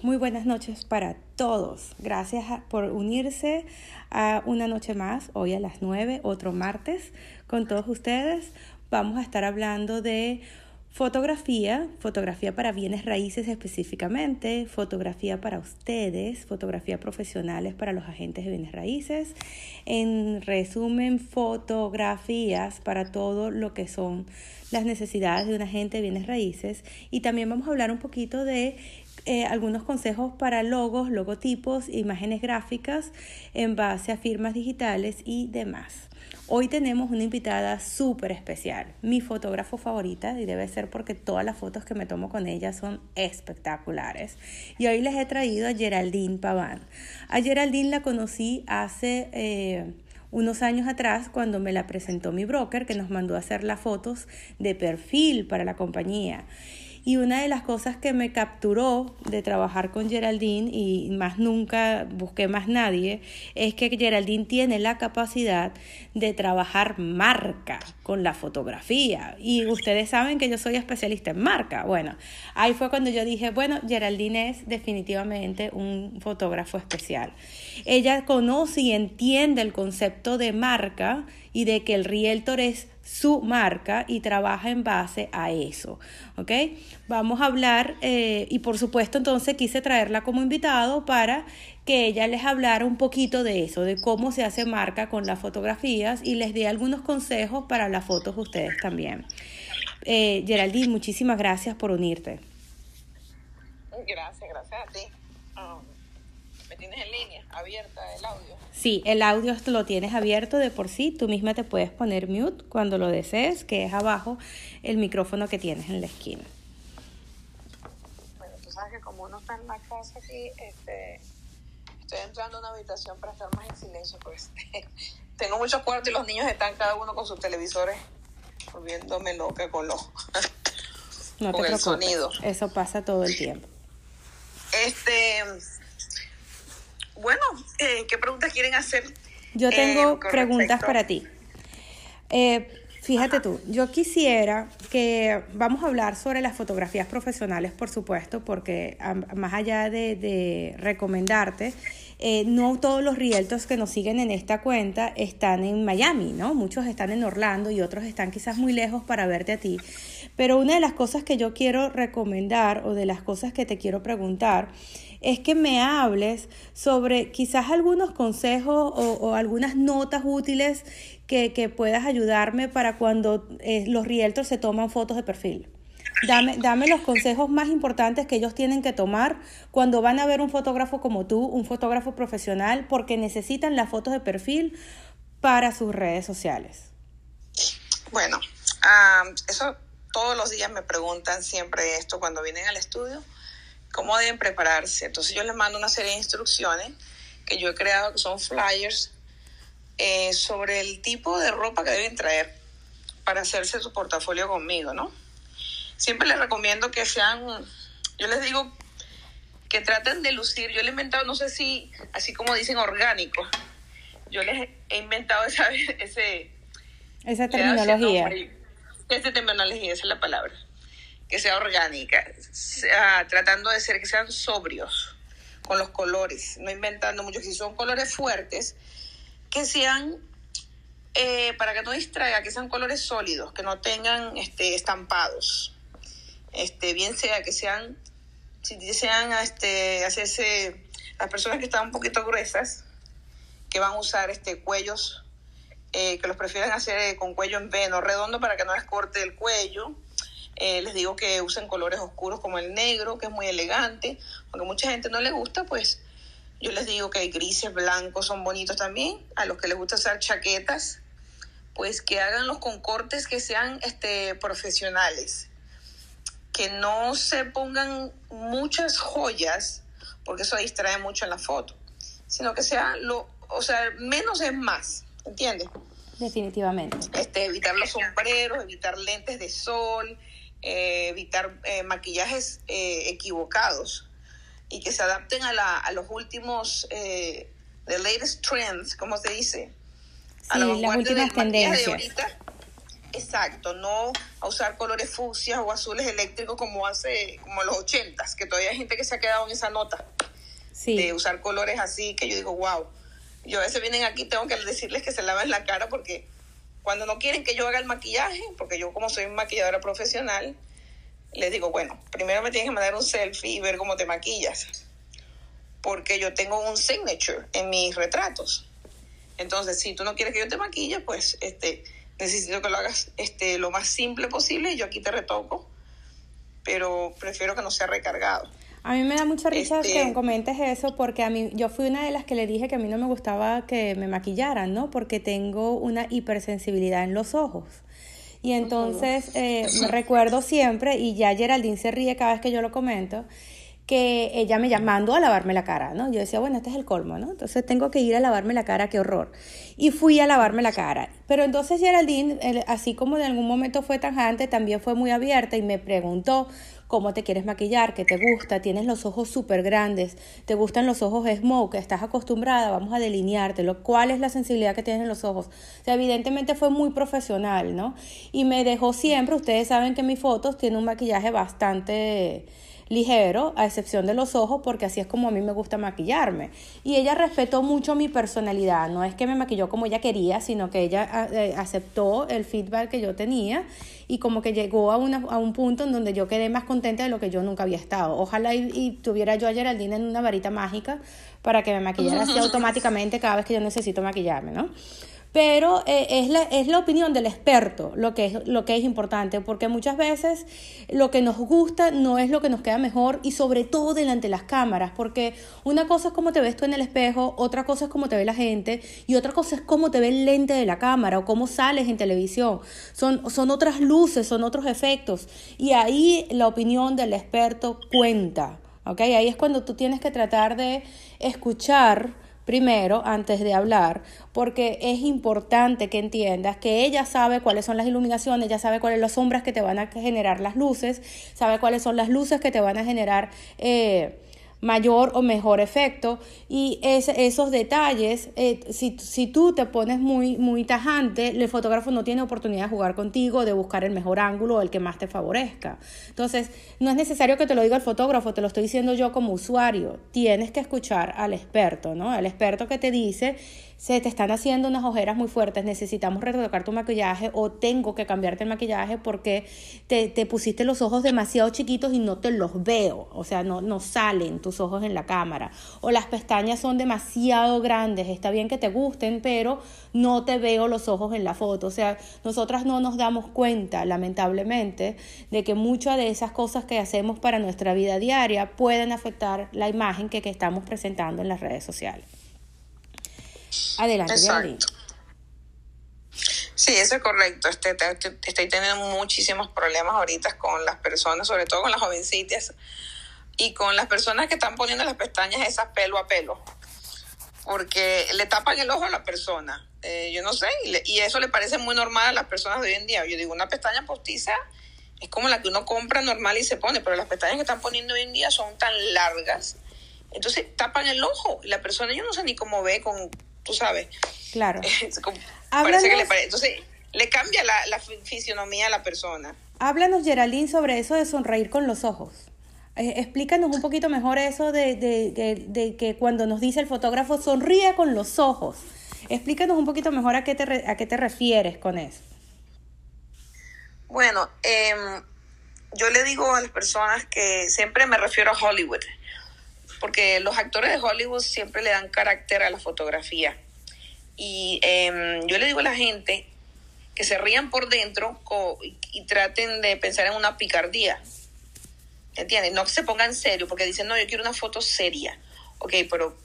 Muy buenas noches para todos. Gracias por unirse a una noche más, hoy a las 9, otro martes, con todos ustedes. Vamos a estar hablando de fotografía, fotografía para bienes raíces específicamente, fotografía para ustedes, fotografía profesionales para los agentes de bienes raíces. En resumen, fotografías para todo lo que son las necesidades de un agente de bienes raíces. Y también vamos a hablar un poquito de eh, algunos consejos para logos, logotipos, imágenes gráficas en base a firmas digitales y demás. Hoy tenemos una invitada súper especial, mi fotógrafo favorita, y debe ser porque todas las fotos que me tomo con ella son espectaculares. Y hoy les he traído a Geraldine Paván. A Geraldine la conocí hace eh, unos años atrás cuando me la presentó mi broker que nos mandó a hacer las fotos de perfil para la compañía. Y una de las cosas que me capturó de trabajar con Geraldine y más nunca busqué más nadie es que Geraldine tiene la capacidad de trabajar marca con la fotografía. Y ustedes saben que yo soy especialista en marca. Bueno, ahí fue cuando yo dije, bueno, Geraldine es definitivamente un fotógrafo especial. Ella conoce y entiende el concepto de marca y de que el realtor es su marca y trabaja en base a eso. ¿Ok? Vamos a hablar eh, y por supuesto entonces quise traerla como invitado para que ella les hablara un poquito de eso, de cómo se hace marca con las fotografías y les dé algunos consejos para las fotos ustedes también. Eh, Geraldine, muchísimas gracias por unirte. Gracias, gracias a ti. Um, ¿Me tienes en línea, abierta el audio? Sí, el audio lo tienes abierto de por sí. Tú misma te puedes poner mute cuando lo desees, que es abajo el micrófono que tienes en la esquina. Bueno, tú sabes que como uno está en la casa aquí, este, estoy entrando a una habitación para estar más en silencio, pues tengo muchos cuartos y los niños están cada uno con sus televisores, volviéndome loca con, los, no con el sonido. Eso pasa todo el tiempo. Este bueno, eh, ¿qué preguntas quieren hacer? Yo tengo eh, preguntas para ti. Eh, fíjate tú, yo quisiera que vamos a hablar sobre las fotografías profesionales, por supuesto, porque más allá de, recomendarte, no todos los rieltos que nos siguen en esta cuenta están en Miami, ¿no? Muchos están en Orlando y otros están quizás muy lejos para verte a ti. Pero una de las cosas que yo quiero recomendar o de las cosas que te quiero preguntar es que me hables sobre quizás algunos consejos o, algunas notas útiles que, puedas ayudarme para cuando eh, los realtors se toman fotos de perfil. Dame, dame los consejos más importantes que ellos tienen que tomar cuando van a ver un fotógrafo como tú, un fotógrafo profesional, porque necesitan las fotos de perfil para sus redes sociales. Bueno, ah, eso todos los días me preguntan siempre esto cuando vienen al estudio cómo deben prepararse. Entonces yo les mando una serie de instrucciones que yo he creado, que son flyers, eh, sobre el tipo de ropa que deben traer para hacerse su portafolio conmigo, ¿no? Siempre les recomiendo que sean, yo les digo que traten de lucir, yo les he inventado, no sé si, así como dicen, orgánico, yo les he inventado esa, ese... Esa terminología. esa terminología, esa es la palabra que sea orgánica, tratando de ser que sean sobrios con los colores, no inventando mucho. Si son colores fuertes, que sean, eh, para que no distraiga, que sean colores sólidos, que no tengan este, estampados. Este, bien sea que sean, si desean este, hacerse, las personas que están un poquito gruesas, que van a usar este, cuellos, eh, que los prefieren hacer con cuello en V, no redondo para que no les corte el cuello eh, les digo que usen colores oscuros como el negro, que es muy elegante, aunque mucha gente no le gusta, pues yo les digo que grises, blancos son bonitos también. A los que les gusta usar chaquetas, pues que hagan los concortes que sean este, profesionales, que no se pongan muchas joyas, porque eso distrae mucho en la foto, sino que sea lo, o sea, menos es más, ¿entiendes? Definitivamente. Este, evitar los sombreros, evitar lentes de sol, eh, evitar eh, maquillajes eh, equivocados y que se adapten a, la, a los últimos, the latest trends, como se dice? a las últimas tendencias. exacto, no a usar colores fucsias o azules eléctricos como hace, como los ochentas, que todavía hay gente que se ha quedado en esa nota de usar colores así, que yo digo, wow. Yo a veces vienen aquí, tengo que decirles que se laven la cara porque cuando no quieren que yo haga el maquillaje, porque yo como soy maquilladora profesional, les digo, bueno, primero me tienes que mandar un selfie y ver cómo te maquillas, porque yo tengo un signature en mis retratos. Entonces, si tú no quieres que yo te maquille, pues este, necesito que lo hagas este, lo más simple posible. Yo aquí te retoco, pero prefiero que no sea recargado. A mí me da mucha risa que este comentes eso porque a mí yo fui una de las que le dije que a mí no me gustaba que me maquillaran, ¿no? Porque tengo una hipersensibilidad en los ojos. Y entonces eh, me recuerdo siempre, y ya Geraldine se ríe cada vez que yo lo comento, que ella me llamando a lavarme la cara, ¿no? Yo decía, bueno, este es el colmo, ¿no? Entonces tengo que ir a lavarme la cara, qué horror. Y fui a lavarme la cara. Pero entonces Geraldine, así como de algún momento fue tajante, también fue muy abierta y me preguntó cómo te quieres maquillar, qué te gusta, tienes los ojos súper grandes, te gustan los ojos smoke, estás acostumbrada, vamos a delineártelo, cuál es la sensibilidad que tienes en los ojos. O sea, evidentemente fue muy profesional, ¿no? Y me dejó siempre, ustedes saben que mis fotos tienen un maquillaje bastante ligero, a excepción de los ojos, porque así es como a mí me gusta maquillarme. Y ella respetó mucho mi personalidad, no es que me maquilló como ella quería, sino que ella ah, eh, aceptó el feedback que yo tenía y como que llegó a, una, a un punto en donde yo quedé más contenta de lo que yo nunca había estado. Ojalá y, tuviera yo a Geraldine en una varita mágica para que me maquillara así automáticamente cada vez que yo necesito maquillarme, ¿no? Pero eh, es, la, es la opinión del experto lo que, es, lo que es importante, porque muchas veces lo que nos gusta no es lo que nos queda mejor y sobre todo delante de las cámaras, porque una cosa es cómo te ves tú en el espejo, otra cosa es cómo te ve la gente y otra cosa es cómo te ve el lente de la cámara o cómo sales en televisión. Son, son otras luces, son otros efectos y ahí la opinión del experto cuenta. ¿okay? Ahí es cuando tú tienes que tratar de escuchar primero antes de hablar, porque es importante que entiendas que ella sabe cuáles son las iluminaciones, ella sabe cuáles son las sombras que te van a generar las luces, sabe cuáles son las luces que te van a generar... Eh, mayor o mejor efecto y esos detalles, eh, si, si, tú te pones muy, muy tajante, el fotógrafo no tiene oportunidad de jugar contigo, de buscar el mejor ángulo o el que más te favorezca. Entonces, no es necesario que te lo diga el fotógrafo, te lo estoy diciendo yo como usuario. Tienes que escuchar al experto, ¿no? Al experto que te dice se te están haciendo unas ojeras muy fuertes, necesitamos retocar tu maquillaje o tengo que cambiarte el maquillaje porque te, te, pusiste los ojos demasiado chiquitos y no te los veo, o sea, no, no salen tus ojos en la cámara. O las pestañas son demasiado grandes, está bien que te gusten, pero no te veo los ojos en la foto. O sea, nosotras no nos damos cuenta, lamentablemente, de que muchas de esas cosas que hacemos para nuestra vida diaria pueden afectar la imagen que, que estamos presentando en las redes sociales. Adelante, Exacto. Sí, eso es correcto. Este, estoy teniendo muchísimos problemas ahorita con las personas, sobre todo con las jovencitas y con las personas que están poniendo las pestañas esas pelo a pelo, porque le tapan el ojo a la persona. Eh, yo no sé, y, y, eso le parece muy normal a las personas de hoy en día. Yo digo, una pestaña postiza es como la que uno compra normal y se pone, pero las pestañas que están poniendo hoy en día son tan largas. Entonces tapan el ojo. La persona, yo no sé ni cómo ve con tú sabes. Claro. parece que le Entonces, le cambia la, la, fisionomía a la persona. Háblanos, Geraldine, sobre eso de sonreír con los ojos. Eh, explícanos un poquito mejor eso de, de, de, que cuando nos dice el fotógrafo, sonríe con los ojos. Explícanos un poquito mejor a qué te, a qué te refieres con eso. Bueno, em, yo le digo a las personas que siempre me refiero a Hollywood porque los actores de Hollywood siempre le dan carácter a la fotografía. Y em, yo le digo a la gente que se rían por dentro y, traten de pensar en una picardía. ¿Entiendes? No que se pongan serio, porque dicen, no, yo quiero una foto seria. Ok, pero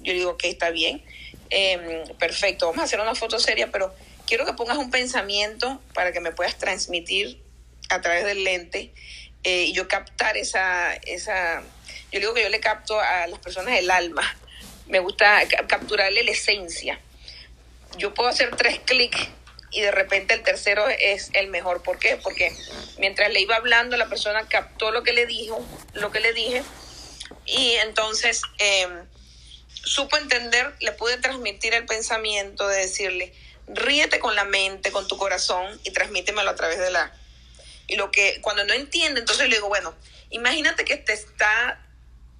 yo digo, que está bien. Em, perfecto, vamos a hacer una foto seria, pero quiero que pongas un pensamiento para que me puedas transmitir a través del lente eh, y yo captar esa, esa, yo digo que yo le capto a las personas el alma, me gusta capturarle la esencia. Yo puedo hacer tres clics y de repente el tercero es el mejor. ¿Por qué? Porque mientras le iba hablando, la persona captó lo que le dijo, lo que le dije, y entonces em, supo entender, le pude transmitir el pensamiento de decirle, ríete con la mente, con tu corazón y transmítemelo a través de la... Y lo que, cuando no entiende, entonces le digo, bueno, imagínate que te está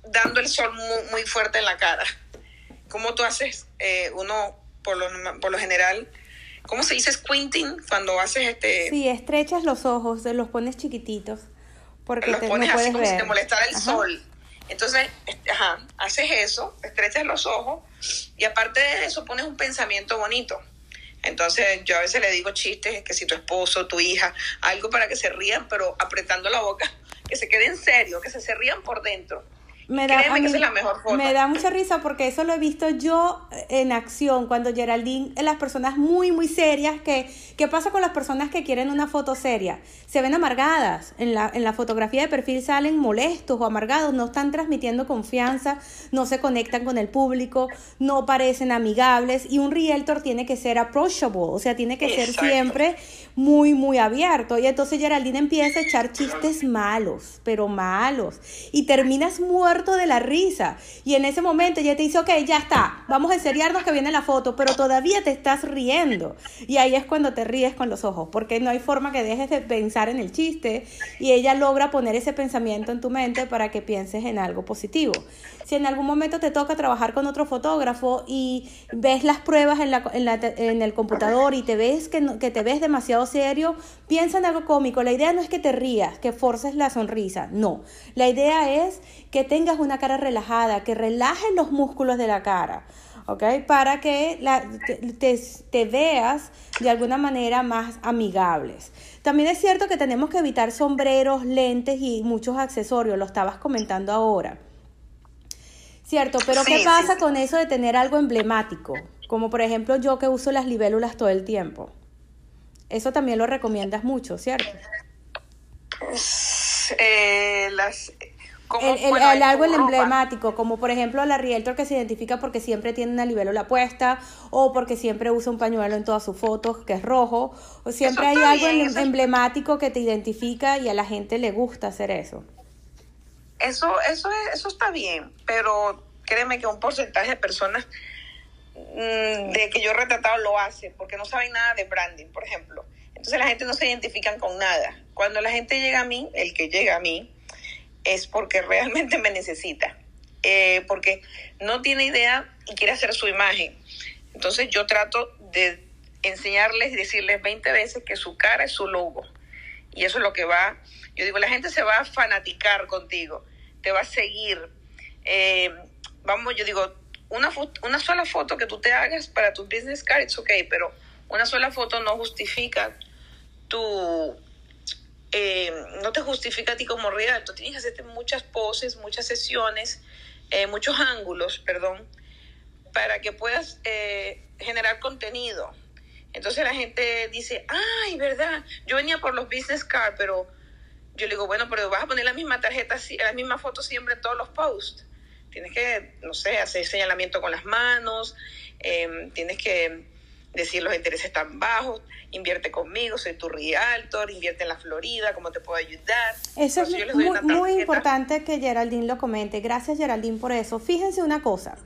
dando el sol muy, muy fuerte en la cara. ¿Cómo tú haces? Eh, uno, por lo, por lo general, ¿cómo se dice squinting? Cuando haces este... Sí, estrechas los ojos, los pones chiquititos. Porque los pones así como si te molestara el sol. Entonces, este, ajá, haces eso, estrechas los ojos y aparte de eso pones un pensamiento bonito. Entonces yo a veces le digo chistes, que si tu esposo, tu hija, algo para que se rían, pero apretando la boca, que se queden serio, que se, se rían por dentro me da, la mejor Me da mucha risa porque eso lo he visto yo en acción, cuando Geraldine, las personas muy, muy serias, que, ¿qué pasa con las personas que quieren una foto seria? Se ven amargadas, en la, en la fotografía de perfil salen molestos o amargados, no están transmitiendo confianza, no se conectan con el público, no parecen amigables y un realtor tiene que ser approachable, o sea, tiene que ser siempre muy, muy abierto. Y entonces Geraldine empieza a echar chistes malos, pero malos, y terminas muerto de la risa. Y en ese momento ya te dice, ok, ya está, vamos a enseriarnos que viene la foto, pero todavía te estás riendo. Y ahí es cuando te ríes con los ojos, porque no hay forma que dejes de pensar en el chiste y ella logra poner ese pensamiento en tu mente para que pienses en algo positivo. Si en algún momento te toca trabajar con otro fotógrafo y ves las pruebas en, la, en el computador y te ves que, que te ves demasiado serio, piensa en algo cómico. La idea no es que te rías, que forces la sonrisa, no. La idea es que tengas una cara relajada, que relajes los músculos de la cara, ¿ok? Para que la, te, veas de alguna manera más amigables. También es cierto que tenemos que evitar sombreros, lentes y muchos accesorios, lo estabas comentando ahora. Cierto, pero ¿qué pasa con eso de tener algo emblemático? Como por ejemplo yo que uso las libélulas todo el tiempo. Eso también lo recomiendas mucho, ¿cierto? Eh, las, el, algo emblemático, como por ejemplo la Rieltor que se identifica porque siempre tiene una libélula puesta o porque siempre usa un pañuelo en todas sus fotos que es rojo, o siempre hay algo emblemático que te identifica y a la gente le gusta hacer eso. Eso, eso, eso está bien, pero créeme que un porcentaje de personas mm, de que yo he retratado lo hace porque no saben nada de branding, por ejemplo. Entonces la gente no se identifica con nada. Cuando la gente llega a mí, el que llega a mí, es porque realmente me necesita, eh, porque no tiene idea y quiere hacer su imagen. Entonces yo trato de enseñarles y decirles 20 veces que su cara es su logo. Y eso es lo que va, yo digo, la gente se va a fanaticar contigo, te va a seguir. Eh, vamos, yo digo, una, una sola foto que tú te hagas para tu business card, es ok, pero una sola foto no justifica tu, eh, no te justifica a ti como real. Tú tienes que hacerte muchas poses, muchas sesiones, eh, muchos ángulos, perdón, para que puedas eh, generar contenido. Entonces la gente dice, ay, ¿verdad? Yo venía por los business cards, pero yo le digo, bueno, pero vas a poner la misma tarjeta, la misma foto siempre en todos los posts. Tienes que, no sé, hacer señalamiento con las manos, tienes que decir los intereses están bajos, invierte conmigo, soy tu realtor, invierte en la Florida, ¿cómo te puedo ayudar? Eso es muy, muy, importante que Geraldine lo comente. Gracias Geraldine por eso. Fíjense una cosa.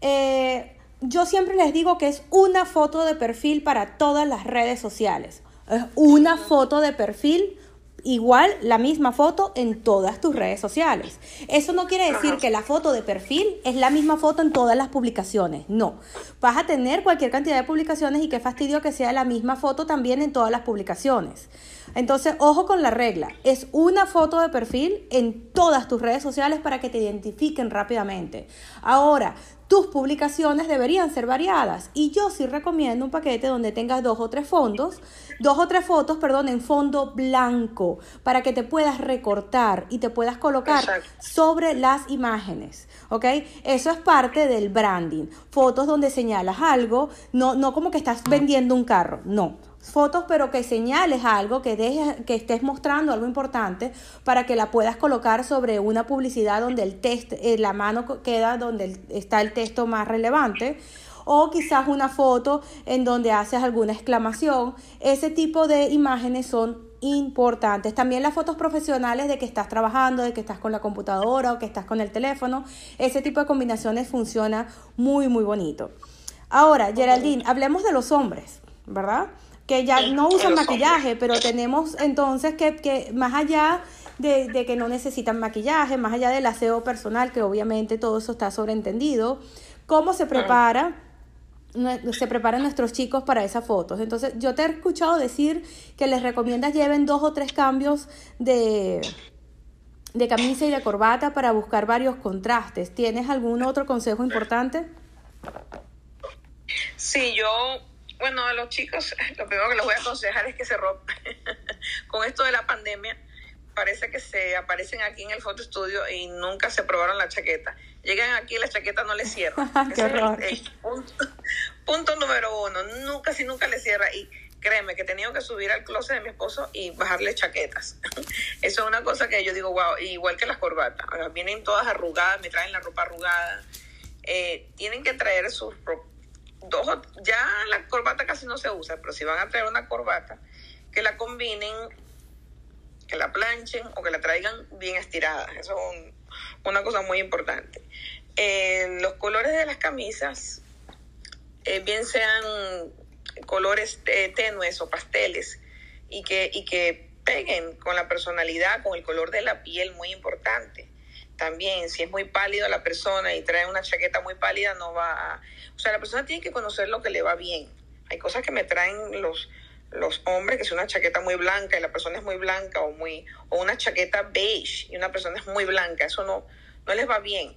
Eh, yo siempre les digo que es una foto de perfil para todas las redes sociales. Es una foto de perfil igual la misma foto en todas tus redes sociales. Eso no quiere decir que la foto de perfil es la misma foto en todas las publicaciones. No. Vas a tener cualquier cantidad de publicaciones y qué fastidio que sea la misma foto también en todas las publicaciones. Entonces, ojo con la regla. Es una foto de perfil en todas tus redes sociales para que te identifiquen rápidamente. Ahora, tus publicaciones deberían ser variadas y yo sí recomiendo un paquete donde tengas dos o tres fondos, dos o tres fotos, perdón, en fondo blanco para que te puedas recortar y te puedas colocar sobre las imágenes, ¿ok? Eso es parte del branding. Fotos donde señalas algo, no, no como que estás vendiendo un carro, no fotos, pero que señales algo, que, dejes, que estés mostrando algo importante para que la puedas colocar sobre una publicidad donde el texto, eh, la mano queda donde está el texto más relevante o quizás una foto en donde haces alguna exclamación. Ese tipo de imágenes son importantes. También las fotos profesionales de que estás trabajando, de que estás con la computadora o que estás con el teléfono. Ese tipo de combinaciones funciona muy, muy bonito. Ahora, Geraldine, hablemos de los hombres. ¿verdad? Que ya no usan maquillaje, pero tenemos entonces que, que más allá de, de, que no necesitan maquillaje, más allá del aseo personal, que obviamente todo eso está sobreentendido, ¿cómo se prepara? se preparan nuestros chicos para esas fotos. Entonces, yo te he escuchado decir que les recomiendas lleven dos o tres cambios de, de camisa y de corbata para buscar varios contrastes. ¿Tienes algún otro consejo importante? Sí, yo, bueno, a los chicos, lo primero que les voy a aconsejar es que se rompan. Con esto de la pandemia, parece que se aparecen aquí en el foto estudio y nunca se probaron la chaqueta. Llegan aquí y la chaqueta no les cierra. Qué punto, número uno, nunca si nunca le cierra. Y créeme que he tenido que subir al closet de mi esposo y bajarle chaquetas. Eso es una cosa que yo digo, wow, igual que las corbatas. Vienen todas arrugadas, me traen la ropa arrugada. Eh, tienen que traer sus dos, ya la corbata casi no se usa, pero si van a traer una corbata, que la combinen que la planchen o que la traigan bien estirada. Eso es una cosa muy importante. Eh, los colores de las camisas, eh, bien sean colores tenues o pasteles, y que, y que peguen con la personalidad, con el color de la piel, muy importante. También, si es muy pálido la persona y trae una chaqueta muy pálida, no va a... O sea, la persona tiene que conocer lo que le va bien. Hay cosas que me traen los, los hombres, que es una chaqueta muy blanca y la persona es muy blanca o muy o una chaqueta beige y una persona es muy blanca, eso no, no les va bien.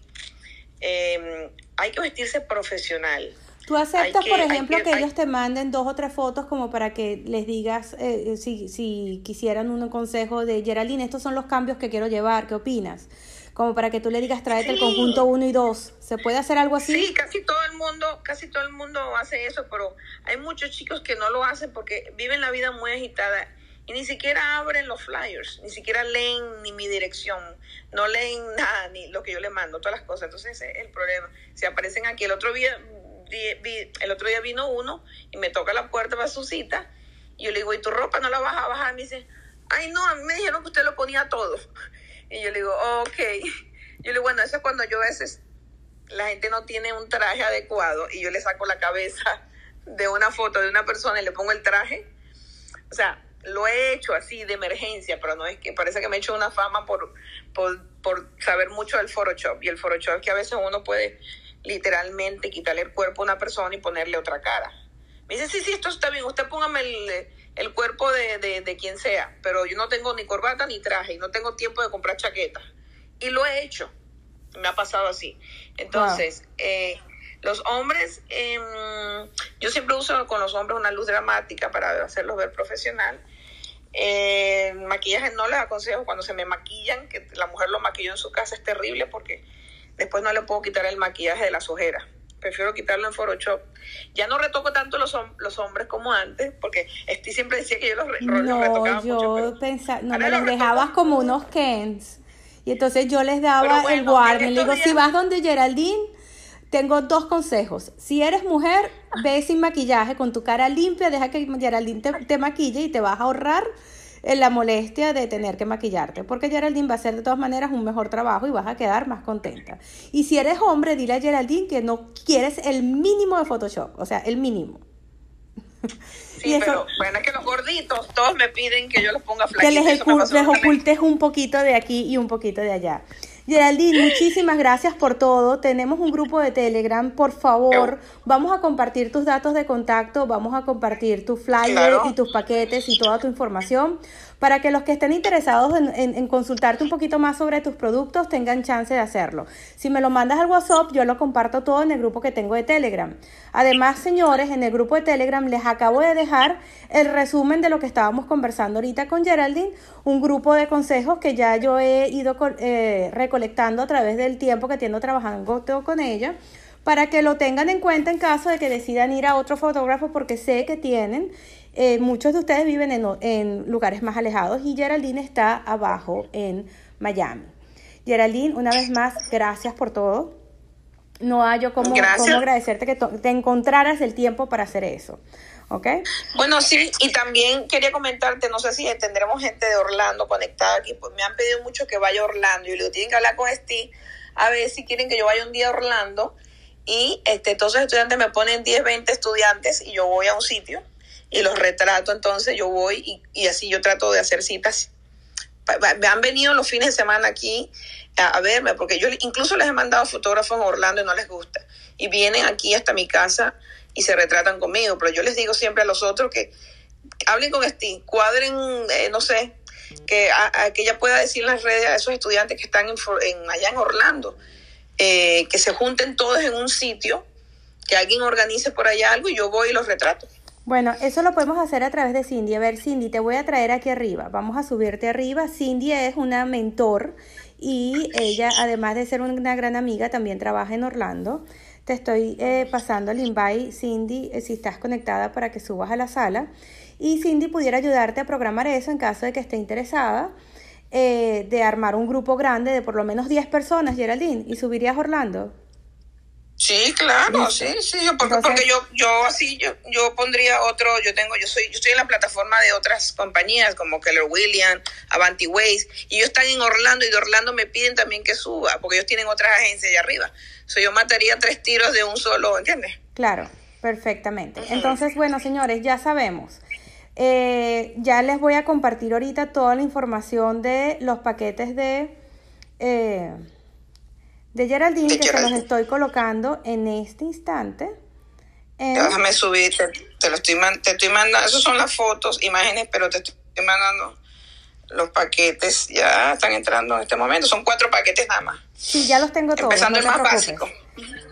Em, hay que vestirse profesional. ¿Tú aceptas, por ejemplo, que, ellos te manden dos o tres fotos como para que les digas eh, si, si quisieran un consejo de Geraldine, estos son los cambios que quiero llevar, ¿qué opinas? Como para que tú le digas tráete el conjunto 1 y 2. ¿Se puede hacer algo así? Sí, casi todo el mundo, casi todo el mundo hace eso, pero hay muchos chicos que no lo hacen porque viven la vida muy agitada y ni siquiera abren los flyers, ni siquiera leen ni mi dirección, no leen nada, ni lo que yo le mando, todas las cosas. Entonces ese es el problema. Se aparecen aquí. El otro día, el otro día vino uno y me toca la puerta para su cita y yo le digo, ¿y tu ropa no la vas a bajar? Me dice, ay no, a mí me dijeron que usted lo ponía todo. Y yo le digo, ok. Yo le digo, bueno, eso es cuando yo a veces la gente no tiene un traje adecuado y yo le saco la cabeza de una foto de una persona y le pongo el traje. O sea, lo he hecho así de emergencia, pero no es que parece que me he hecho una fama por, por, por saber mucho del Photoshop. Y el Photoshop es que a veces uno puede literalmente quitarle el cuerpo a una persona y ponerle otra cara. Me dice, sí, sí, esto está bien, usted póngame el, el cuerpo de, de, quien sea, pero yo no tengo ni corbata ni traje y no tengo tiempo de comprar chaqueta. Y lo he hecho, me ha pasado así. Entonces, eh, los hombres, em, yo siempre uso con los hombres una luz dramática para hacerlos ver profesional. Eh, maquillaje no les aconsejo cuando se me maquillan, que la mujer lo maquilló en su casa es terrible porque después no le puedo quitar el maquillaje de las ojeras prefiero quitarlo en Photoshop. Ya no retoco tanto los, los hombres como antes, porque Steve siempre decía que yo los, no, retocaba yo mucho. Pensaba, no, me los, dejabas como unos Kens. Y entonces yo les daba el warning. Le digo, si vas donde Geraldine, tengo dos consejos. Si eres mujer, ve sin maquillaje, con tu cara limpia, deja que Geraldine te, te maquille y te vas a ahorrar la molestia de tener que maquillarte, porque Geraldine va a hacer de todas maneras un mejor trabajo y vas a quedar más contenta. Y si eres hombre, dile a Geraldine que no quieres el mínimo de Photoshop, o sea, el mínimo. Sí, pero bueno, es que los gorditos todos me piden que yo los ponga flaquitos. Que les, ocultes un poquito de aquí y un poquito de allá. Geraldine, muchísimas gracias por todo. Tenemos un grupo de Telegram. Por favor, vamos a compartir tus datos de contacto, vamos a compartir tu flyer y tus paquetes y toda tu información para que los que estén interesados en, consultarte un poquito más sobre tus productos tengan chance de hacerlo. Si me lo mandas al WhatsApp, yo lo comparto todo en el grupo que tengo de Telegram. Además, señores, en el grupo de Telegram les acabo de dejar el resumen de lo que estábamos conversando ahorita con Geraldine, un grupo de consejos que ya yo he ido eh, recolectando a través del tiempo que tengo trabajando con ella para que lo tengan en cuenta en caso de que decidan ir a otro fotógrafo porque sé que tienen eh, muchos de ustedes viven en, lugares más alejados y Geraldine está abajo en Miami. Geraldine, una vez más, gracias por todo. No hay yo cómo, agradecerte que te encontraras el tiempo para hacer eso. ¿Ok? Bueno, sí, y también quería comentarte, no sé si tendremos gente de Orlando conectada aquí, pues me han pedido mucho que vaya a Orlando y le digo, tienen que hablar con Steve a ver si quieren que yo vaya un día a Orlando y este, entonces estudiantes me ponen 10, 20 estudiantes y yo voy a un sitio y los retrato, entonces yo voy y, así yo trato de hacer citas. Me han venido los fines de semana aquí a, verme, porque yo incluso les he mandado fotógrafos a Orlando y no les gusta. Y vienen aquí hasta mi casa y se retratan conmigo, pero yo les digo siempre a los otros que hablen con Steve, cuadren, eh, no sé, que, que ella pueda decir en las redes a esos estudiantes que están en, allá en Orlando, eh, que se junten todos en un sitio, que alguien organice por allá algo y yo voy y los retrato. Bueno, eso lo podemos hacer a través de Cindy. A ver, Cindy, te voy a traer aquí arriba. Vamos a subirte arriba. Cindy es una mentor y ella, además de ser una gran amiga, también trabaja en Orlando. Te estoy eh, pasando el invite, Cindy, eh, si estás conectada para que subas a la sala. Y Cindy pudiera ayudarte a programar eso en caso de que esté interesada eh, de armar un grupo grande de por lo menos 10 personas, Geraldine, y subirías a Orlando. Sí, claro, sí, sí, porque, porque yo, yo así, yo, yo pondría otro, yo tengo, yo soy, yo estoy en la plataforma de otras compañías como Keller Williams, Avanti Ways, y ellos están en Orlando y de Orlando me piden también que suba, porque ellos tienen otras agencias allá arriba. So, yo mataría tres tiros de un solo, ¿entiendes? Claro, perfectamente. Entonces, bueno, señores, ya sabemos. Eh, ya les voy a compartir ahorita toda la información de los paquetes de... Eh, de Geraldine, que se los estoy colocando en este instante. Déjame subir, te, lo estoy, te estoy mandando, esas son las fotos, imágenes, pero te estoy mandando los paquetes, ya están entrando en este momento, son cuatro paquetes nada más. Sí, ya los tengo todos. Empezando el más básico.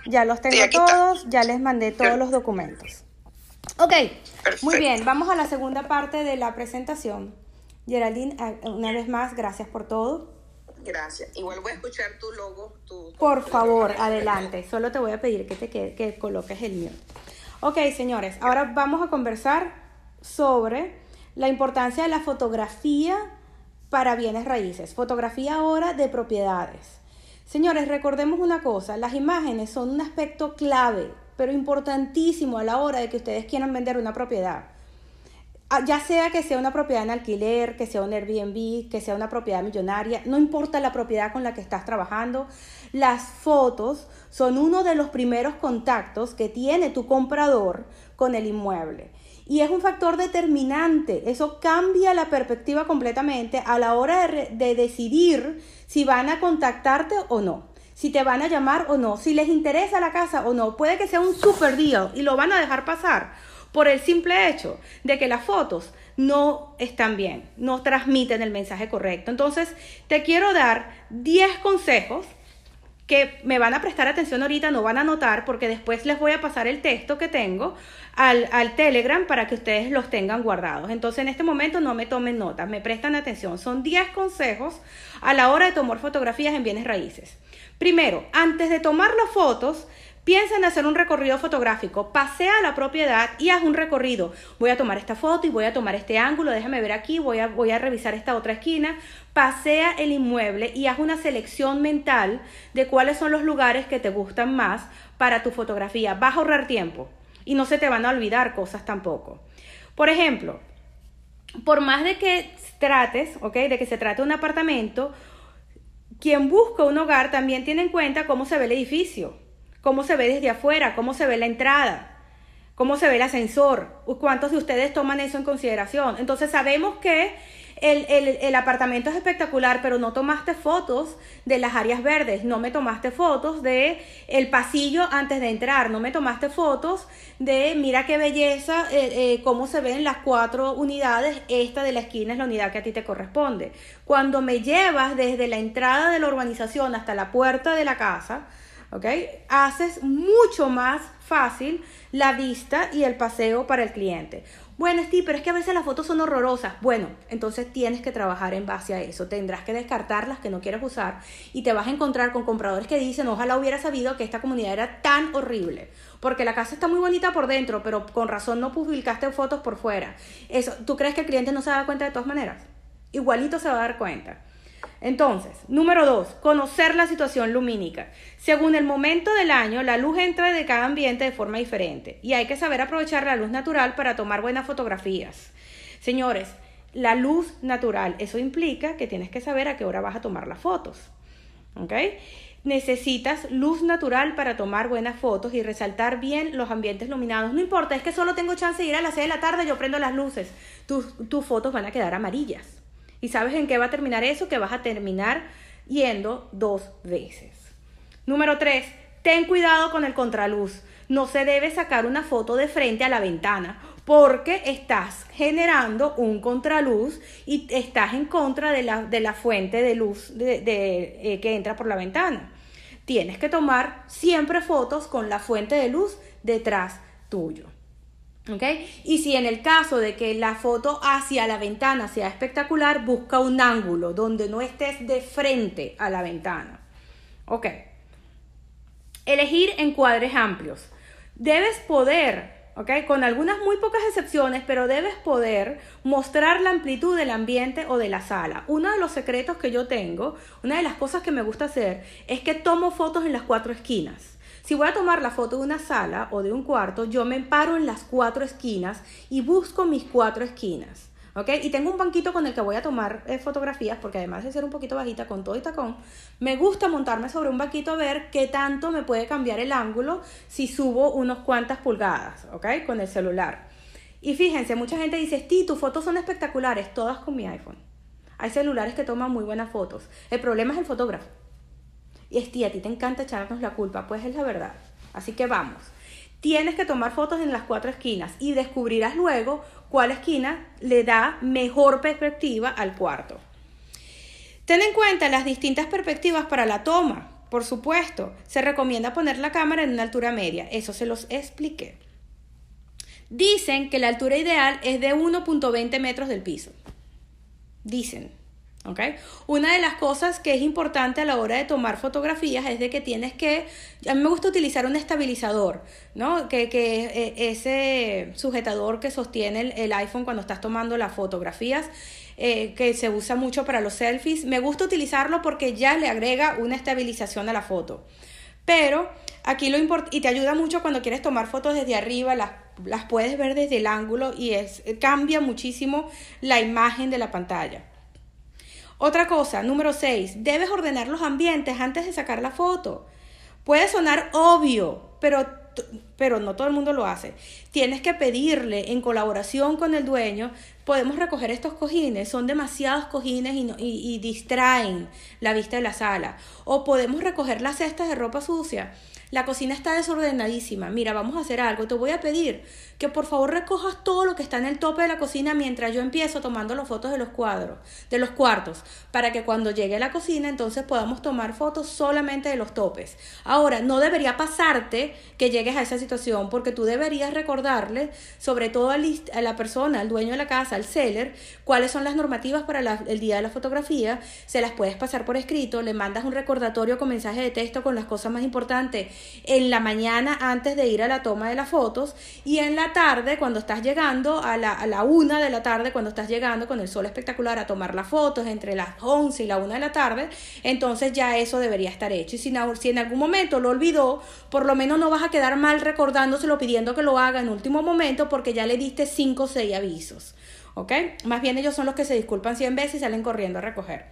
Ya los tengo todos, ya les mandé todos los documentos. Ok, muy bien, vamos a la segunda parte de la presentación. Geraldine, una vez más, gracias por todo. Gracias. Igual voy a escuchar tu logo. Por favor, adelante. Solo te voy a pedir que, te, que, coloques el mío. Ok, señores, ahora vamos a conversar sobre la importancia de la fotografía para bienes raíces. Fotografía ahora de propiedades. Señores, recordemos una cosa, las imágenes son un aspecto clave, pero importantísimo a la hora de que ustedes quieran vender una propiedad. Ah, ya sea que sea una propiedad en alquiler, que sea un Airbnb, que sea una propiedad millonaria, no importa la propiedad con la que estás trabajando, las fotos son uno de los primeros contactos que tiene tu comprador con el inmueble. Y es un factor determinante, eso cambia la perspectiva completamente a la hora de, de decidir si van a contactarte o no si te van a llamar o no, si les interesa la casa o no. Puede que sea un super deal y lo van a dejar pasar por el simple hecho de que las fotos no están bien, no transmiten el mensaje correcto. Entonces, te quiero dar 10 consejos que me van a prestar atención ahorita, no van a notar, porque después les voy a pasar el texto que tengo al, al, Telegram para que ustedes los tengan guardados. Entonces, en este momento no me tomen notas, me prestan atención. Son 10 consejos a la hora de tomar fotografías en bienes raíces. Primero, antes de tomar las fotos, Piensa en hacer un recorrido fotográfico, pasea la propiedad y haz un recorrido. Voy a tomar esta foto y voy a tomar este ángulo, déjame ver aquí, voy a, voy a revisar esta otra esquina. Pasea el inmueble y haz una selección mental de cuáles son los lugares que te gustan más para tu fotografía. Vas a ahorrar tiempo y no se te van a olvidar cosas tampoco. Por ejemplo, por más de que trates, ¿ok? De que se trate un apartamento, quien busca un hogar también tiene en cuenta cómo se ve el edificio cómo se ve desde afuera, cómo se ve la entrada, cómo se ve el ascensor, cuántos de ustedes toman eso en consideración. Entonces sabemos que el, apartamento es espectacular, pero no tomaste fotos de las áreas verdes, no me tomaste fotos de el pasillo antes de entrar, no me tomaste fotos de mira qué belleza, eh, eh, cómo se ven las cuatro unidades, esta de la esquina es la unidad que a ti te corresponde. Cuando me llevas desde la entrada de la urbanización hasta la puerta de la casa, ¿ok? Haces mucho más fácil la vista y el paseo para el cliente. Bueno, Steve, pero es que a veces las fotos son horrorosas. Bueno, entonces tienes que trabajar en base a eso. Tendrás que descartar las que no quieres usar y te vas a encontrar con compradores que dicen, ojalá hubiera sabido que esta comunidad era tan horrible. Porque la casa está muy bonita por dentro, pero con razón no publicaste fotos por fuera. Eso, ¿Tú crees que el cliente no se da cuenta de todas maneras? Igualito se va a dar cuenta. Entonces, número dos, conocer la situación lumínica. Según el momento del año, la luz entra de cada ambiente de forma diferente y hay que saber aprovechar la luz natural para tomar buenas fotografías. Señores, la luz natural, eso implica que tienes que saber a qué hora vas a tomar las fotos. ¿Ok? necesitas luz natural para tomar buenas fotos y resaltar bien los ambientes iluminados. No importa, es que solo tengo chance de ir a las 6 de la tarde, yo prendo las luces. Tus, tus fotos van a quedar amarillas. ¿Y sabes en qué va a terminar eso? Que vas a terminar yendo dos veces. Número 3. Ten cuidado con el contraluz. No se debe sacar una foto de frente a la ventana porque estás generando un contraluz y estás en contra de la, de la fuente de luz de, eh, que entra por la ventana. Tienes que tomar siempre fotos con la fuente de luz detrás tuyo. ¿Okay? Y si en el caso de que la foto hacia la ventana sea espectacular, busca un ángulo donde no estés de frente a la ventana. ¿Ok? Elegir encuadres amplios. Debes poder con algunas muy pocas excepciones, pero debes poder mostrar la amplitud del ambiente o de la sala. Uno de los secretos que yo tengo, una de las cosas que me gusta hacer, es que tomo fotos en las cuatro esquinas. Si voy a tomar la foto de una sala o de un cuarto, yo me paro en las cuatro esquinas y busco mis cuatro esquinas. Y tengo un banquito con el que voy a tomar eh, fotografías, porque además de ser un poquito bajita con todo y tacón, me gusta montarme sobre un banquito a ver qué tanto me puede cambiar el ángulo si subo unos cuantas pulgadas, ¿ok? Con el celular. Y fíjense, mucha gente dice, Ti, tus fotos son espectaculares, todas con mi iPhone. Hay celulares que toman muy buenas fotos. El problema es el fotógrafo. Y es, tía, a ti te encanta echarnos la culpa, pues es la verdad. Así que vamos. Tienes que tomar fotos en las cuatro esquinas y descubrirás luego cuál esquina le da mejor perspectiva al cuarto. Ten en cuenta las distintas perspectivas para la toma. Por supuesto, se recomienda poner la cámara en una altura media. Eso se los expliqué. Dicen que la altura ideal es de 1.20 metros del piso. Dicen. Una de las cosas que es importante a la hora de tomar fotografías es de que tienes que, a mí me gusta utilizar un estabilizador, ¿no? Que, que eh, ese sujetador que sostiene el, iPhone cuando estás tomando las fotografías, eh, que se usa mucho para los selfies, me gusta utilizarlo porque ya le agrega una estabilización a la foto. Pero aquí lo importante, y te ayuda mucho cuando quieres tomar fotos desde arriba, las, las puedes ver desde el ángulo y es, cambia muchísimo la imagen de la pantalla. Otra cosa, número 6, debes ordenar los ambientes antes de sacar la foto. Puede sonar obvio, pero, pero no todo el mundo lo hace. Tienes que pedirle en colaboración con el dueño, podemos recoger estos cojines, son demasiados cojines y, y distraen la vista de la sala. O podemos recoger las cestas de ropa sucia. La cocina está desordenadísima. Mira, vamos a hacer algo. Te voy a pedir que por favor recojas todo lo que está en el tope de la cocina mientras yo empiezo tomando las fotos de los cuadros, de los cuartos, para que cuando llegue a la cocina entonces podamos tomar fotos solamente de los topes. Ahora, no debería pasarte que llegues a esa situación porque tú deberías recordarle, sobre todo a la persona, al dueño de la casa, al seller, cuáles son las normativas para el día de la fotografía, se las puedes pasar por escrito, le mandas un recordatorio con mensaje de texto con las cosas más importantes en la mañana antes de ir a la toma de las fotos y en la tarde, cuando estás llegando, a la, a la una de la tarde, cuando estás llegando con el sol espectacular a tomar las fotos entre las 11 y la una de la tarde, entonces ya eso debería estar hecho. Y si, si en algún momento lo olvidó, por lo menos no vas a quedar mal recordándoselo pidiendo que lo haga en último momento porque ya le diste 5 o 6 avisos. ¿Ok? Más bien ellos son los que se disculpan 100 veces y salen corriendo a recoger.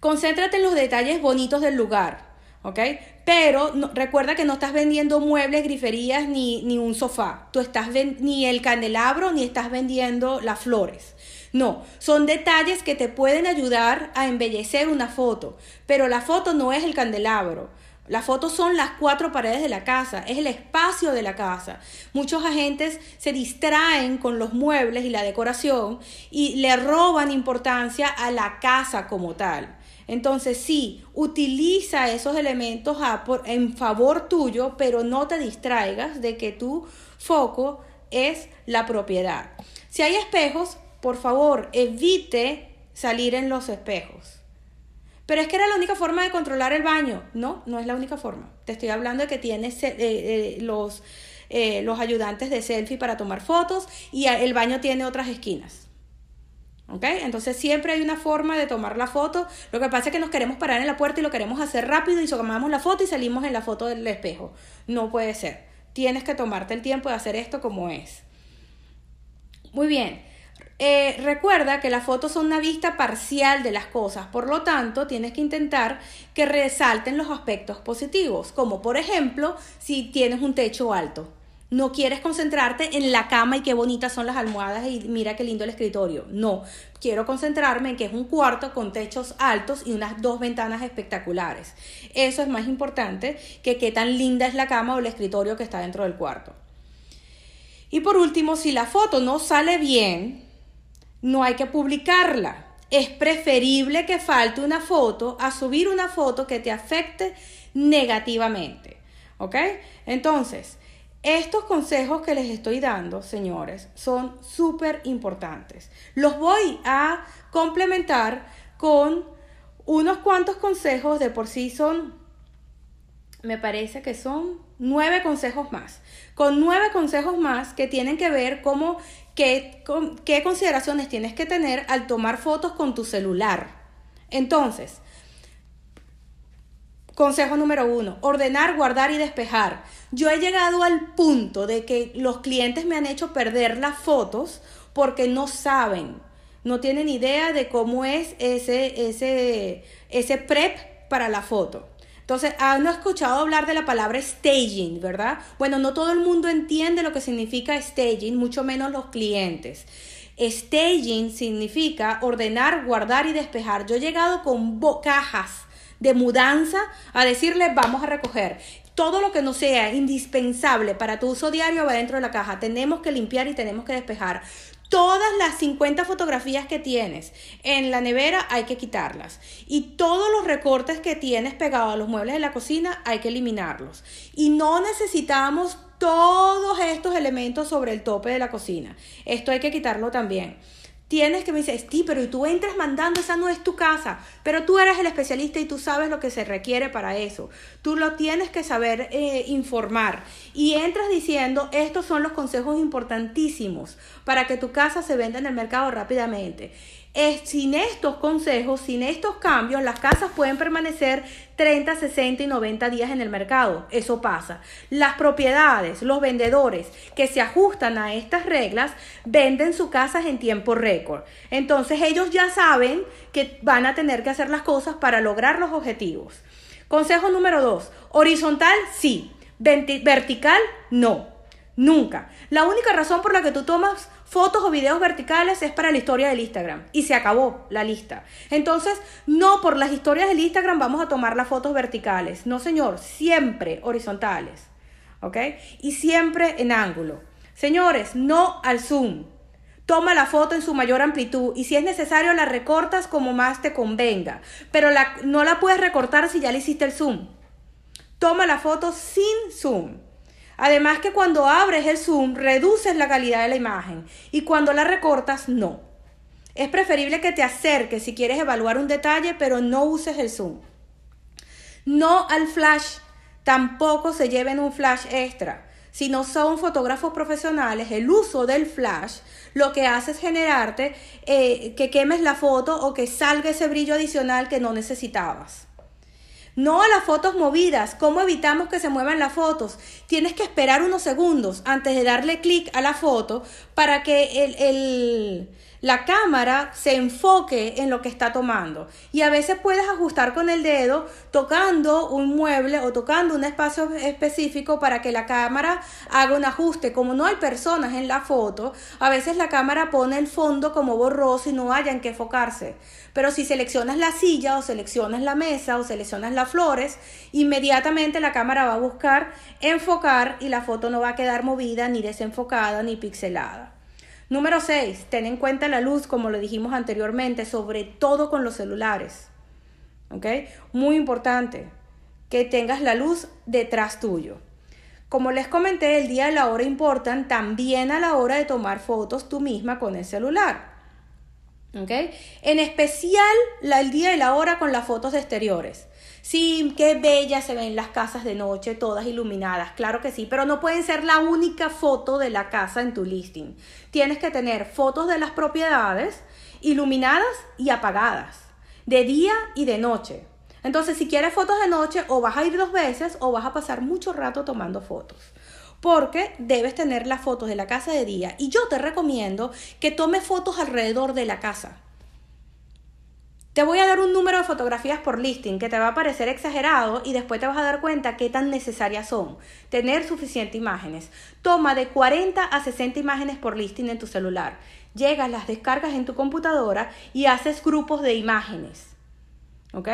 Concéntrate en los detalles bonitos del lugar. ¿Ok? Pero recuerda que no estás vendiendo muebles, griferías ni, ni un sofá. Tú estás ni el candelabro ni estás vendiendo las flores. No, son detalles que te pueden ayudar a embellecer una foto, pero la foto no es el candelabro. La foto son las cuatro paredes de la casa, es el espacio de la casa. Muchos agentes se distraen con los muebles y la decoración y le roban importancia a la casa como tal. Entonces sí, utiliza esos elementos en favor tuyo, pero no te distraigas de que tu foco es la propiedad. Si hay espejos, por favor, evite salir en los espejos. Pero es que era la única forma de controlar el baño. No, no es la única forma. Te estoy hablando de que tienes eh, eh, los, eh, los ayudantes de selfie para tomar fotos y el baño tiene otras esquinas. ¿Ok? Entonces siempre hay una forma de tomar la foto. Lo que pasa es que nos queremos parar en la puerta y lo queremos hacer rápido y tomamos la foto y salimos en la foto del espejo. No puede ser. Tienes que tomarte el tiempo de hacer esto como es. Muy bien. Eh, recuerda que las fotos son una vista parcial de las cosas, por lo tanto tienes que intentar que resalten los aspectos positivos, como por ejemplo si tienes un techo alto. No quieres concentrarte en la cama y qué bonitas son las almohadas y mira qué lindo el escritorio. No, quiero concentrarme en que es un cuarto con techos altos y unas dos ventanas espectaculares. Eso es más importante que qué tan linda es la cama o el escritorio que está dentro del cuarto. Y por último, si la foto no sale bien, no hay que publicarla. Es preferible que falte una foto a subir una foto que te afecte negativamente. ¿Ok? Entonces, estos consejos que les estoy dando, señores, son súper importantes. Los voy a complementar con unos cuantos consejos, de por sí son, me parece que son nueve consejos más. Con nueve consejos más que tienen que ver cómo ¿qué, qué consideraciones tienes que tener al tomar fotos con tu celular. Entonces, Consejo número uno, ordenar, guardar y despejar. Yo he llegado al punto de que los clientes me han hecho perder las fotos porque no saben, no tienen idea de cómo es ese, ese, ese prep para la foto. Entonces, han escuchado hablar de la palabra staging, ¿verdad? Bueno, no todo el mundo entiende lo que significa staging, mucho menos los clientes. Staging significa ordenar, guardar y despejar. Yo he llegado con cajas de mudanza a decirle vamos a recoger. Todo lo que no sea indispensable para tu uso diario va dentro de la caja. Tenemos que limpiar y tenemos que despejar. Todas las 50 fotografías que tienes en la nevera hay que quitarlas. Y todos los recortes que tienes pegados a los muebles de la cocina hay que eliminarlos. Y no necesitamos todos estos elementos sobre el tope de la cocina. Esto hay que quitarlo también tienes que me dices, sí, pero tú entras mandando, esa no es tu casa, pero tú eres el especialista y tú sabes lo que se requiere para eso. Tú lo tienes que saber eh, informar. Y entras diciendo, estos son los consejos importantísimos para que tu casa se venda en el mercado rápidamente sin estos consejos, sin estos cambios, las casas pueden permanecer 30, 60 y 90 días en el mercado. Eso pasa. Las propiedades, los vendedores que se ajustan a estas reglas, venden sus casas en tiempo récord. Entonces ellos ya saben que van a tener que hacer las cosas para lograr los objetivos. Consejo número 2. Horizontal, sí. Vertical, no. Nunca. La única razón por la que tú tomas fotos o videos verticales es para la historia del Instagram y se acabó la lista. Entonces, no por las historias del Instagram vamos a tomar las fotos verticales. No, señor, siempre horizontales. ¿Ok? Y siempre en ángulo. Señores, no al zoom. Toma la foto en su mayor amplitud y si es necesario la recortas como más te convenga, pero no la puedes recortar si ya le hiciste el zoom. Toma la foto sin zoom. Además que cuando abres el zoom reduces la calidad de la imagen y cuando la recortas no. Es preferible que te acerques si quieres evaluar un detalle, pero no uses el zoom. No al flash, tampoco se lleven un flash extra. Si no son fotógrafos profesionales, el uso del flash lo que hace es generarte eh, que quemes la foto o que salga ese brillo adicional que no necesitabas. No a las fotos movidas. ¿Cómo evitamos que se muevan las fotos? Tienes que esperar unos segundos antes de darle clic a la foto para que el, el la cámara se enfoque en lo que está tomando. Y a veces puedes ajustar con el dedo tocando un mueble o tocando un espacio específico para que la cámara haga un ajuste. Como no hay personas en la foto, a veces la cámara pone el fondo como borroso y no haya en qué enfocarse. Pero si seleccionas la silla o seleccionas la mesa o seleccionas las flores, inmediatamente la cámara va a buscar enfocar y la foto no va a quedar movida, ni desenfocada, ni pixelada. Número 6. Ten en cuenta la luz, como lo dijimos anteriormente, sobre todo con los celulares. ¿Ok? Muy importante que tengas la luz detrás tuyo. Como les comenté, el día y la hora importan también a la hora de tomar fotos tú misma con el celular. ¿Ok? En especial el día y la hora con las fotos exteriores. Sí, qué bellas se ven las casas de noche, todas iluminadas, claro que sí, pero no pueden ser la única foto de la casa en tu listing. Tienes que tener fotos de las propiedades iluminadas y apagadas, de día y de noche. Entonces, si quieres fotos de noche, o vas a ir dos veces o vas a pasar mucho rato tomando fotos. porque debes tener las fotos de la casa de día y yo te recomiendo que tomes fotos alrededor de la casa. Te voy a dar un número de fotografías por listing que te va a parecer exagerado y después te vas a dar cuenta qué tan necesarias son. Tener suficientes imágenes. Toma de 40 a 60 imágenes por listing en tu celular. Llegas, las descargas en tu computadora y haces grupos de imágenes. ¿Ok?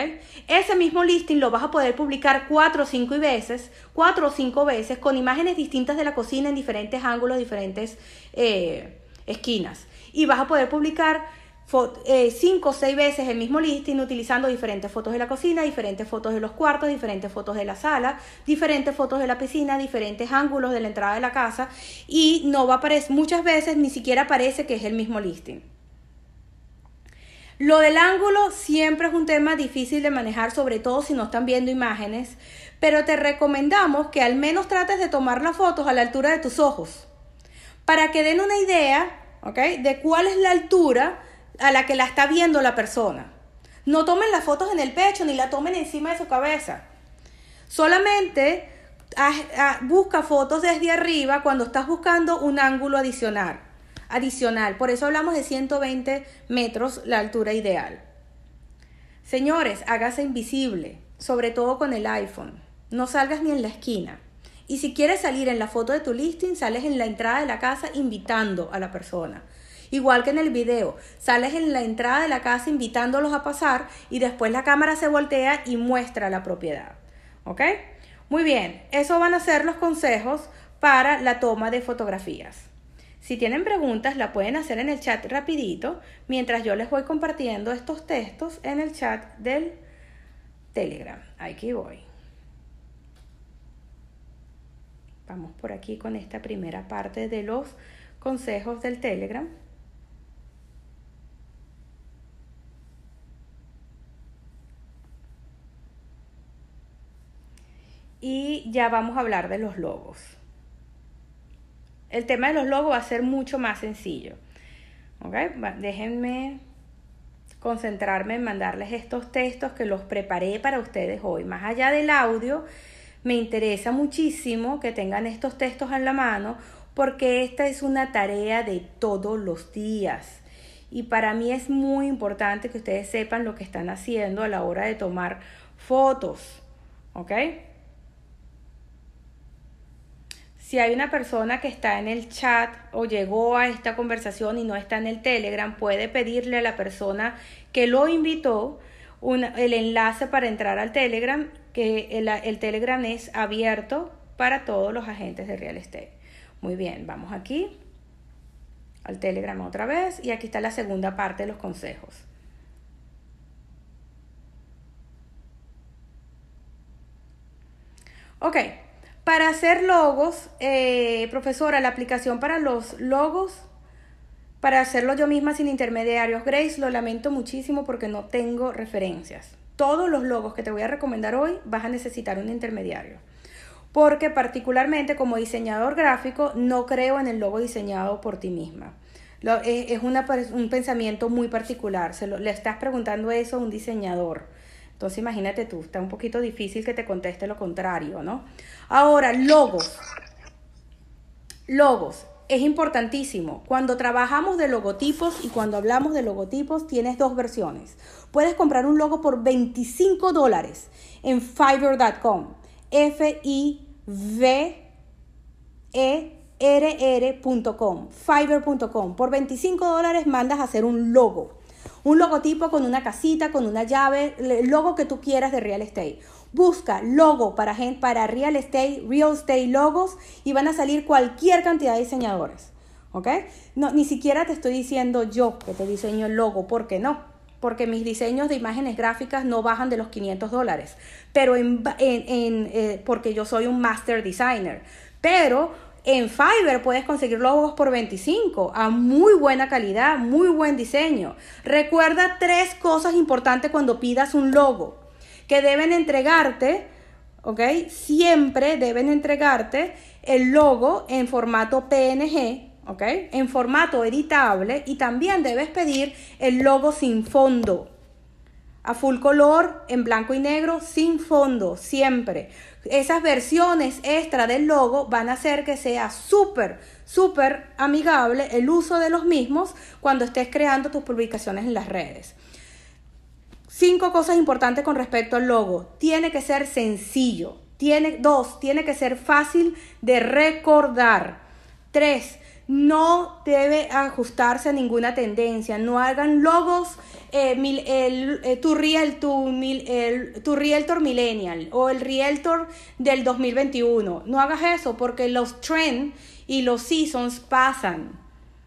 Ese mismo listing lo vas a poder publicar cuatro o cinco veces, cuatro o cinco veces, con imágenes distintas de la cocina en diferentes ángulos, diferentes eh, esquinas. Y vas a poder publicar eh, cinco o seis veces el mismo listing utilizando diferentes fotos de la cocina, diferentes fotos de los cuartos, diferentes fotos de la sala, diferentes fotos de la piscina, diferentes ángulos de la entrada de la casa y no va a aparecer, muchas veces ni siquiera parece que es el mismo listing. Lo del ángulo siempre es un tema difícil de manejar, sobre todo si no están viendo imágenes, pero te recomendamos que al menos trates de tomar las fotos a la altura de tus ojos, para que den una idea, ¿ok? De cuál es la altura a la que la está viendo la persona. No tomen las fotos en el pecho ni la tomen encima de su cabeza. Solamente ah, busca fotos desde arriba cuando estás buscando un ángulo adicional adicional. Por eso hablamos de 120 metros, la altura ideal. Señores, hágase invisible, sobre todo con el iPhone. No salgas ni en la esquina. Y si quieres salir en la foto de tu listing, sales en la entrada de la casa invitando a la persona. Igual que en el video, sales en la entrada de la casa invitándolos a pasar y después la cámara se voltea y muestra la propiedad. ¿Ok? Muy bien, eso van a ser los consejos para la toma de fotografías. Si tienen preguntas, la pueden hacer en el chat rapidito, mientras yo les voy compartiendo estos textos en el chat del Telegram. Aquí voy. Vamos por aquí con esta primera parte de los consejos del Telegram. Y ya vamos a hablar de los logos el tema de los logos va a ser mucho más sencillo. Déjenme concentrarme en mandarles estos textos que los preparé para ustedes hoy. Más allá del audio, me interesa muchísimo que tengan estos textos en la mano porque esta es una tarea de todos los días. Y para mí es muy importante que ustedes sepan lo que están haciendo a la hora de tomar fotos. ¿Ok? Si hay una persona que está en el chat o llegó a esta conversación y no está en el Telegram, puede pedirle a la persona que lo invitó el enlace para entrar al Telegram, que el, el Telegram es abierto para todos los agentes de real estate. Muy bien, vamos aquí al Telegram otra vez y aquí está la segunda parte de los consejos. Ok, para hacer logos, eh, profesora, la aplicación para los logos, para hacerlo yo misma sin intermediarios, Grace, lo lamento muchísimo porque no tengo referencias. Todos los logos que te voy a recomendar hoy vas a necesitar un intermediario. Porque particularmente como diseñador gráfico no creo en el logo diseñado por ti misma. es un pensamiento muy particular. Se le estás preguntando eso a un diseñador. Entonces imagínate tú, está un poquito difícil que te conteste lo contrario, ¿no? Ahora, logos. Logos. Es importantísimo. Cuando trabajamos de logotipos y cuando hablamos de logotipos, tienes dos versiones. Puedes comprar un logo por 25 dólares en fiverr.com. F-I-V-E-R-R.com. Fiverr.com. Por 25 dólares mandas a hacer un logo. Un logotipo con una casita, con una llave, el logo que tú quieras de real estate. Busca logo para, para real estate, real estate logos y van a salir cualquier cantidad de diseñadores. ¿Ok? No, ni siquiera te estoy diciendo yo que te diseño el logo, ¿por qué no? Porque mis diseños de imágenes gráficas no bajan de los 500 dólares, pero en, eh, porque yo soy un master designer. Pero en Fiverr puedes conseguir logos por 25 a muy buena calidad, muy buen diseño. Recuerda tres cosas importantes cuando pidas un logo que deben entregarte, ¿ok? Siempre deben entregarte el logo en formato PNG, ¿ok? En formato editable y también debes pedir el logo sin fondo. a full color, en blanco y negro, sin fondo, siempre. Esas versiones extra del logo van a hacer que sea súper, súper amigable el uso de los mismos cuando estés creando tus publicaciones en las redes. Cinco cosas importantes con respecto al logo. Tiene que ser sencillo. Tiene, dos, tiene que ser fácil de recordar. Tres, no debe ajustarse a ninguna tendencia. No hagan logos eh, el, eh, tu, real, tu, el, tu Realtor Millennial o el Realtor del 2021. No hagas eso porque los trends y los seasons pasan.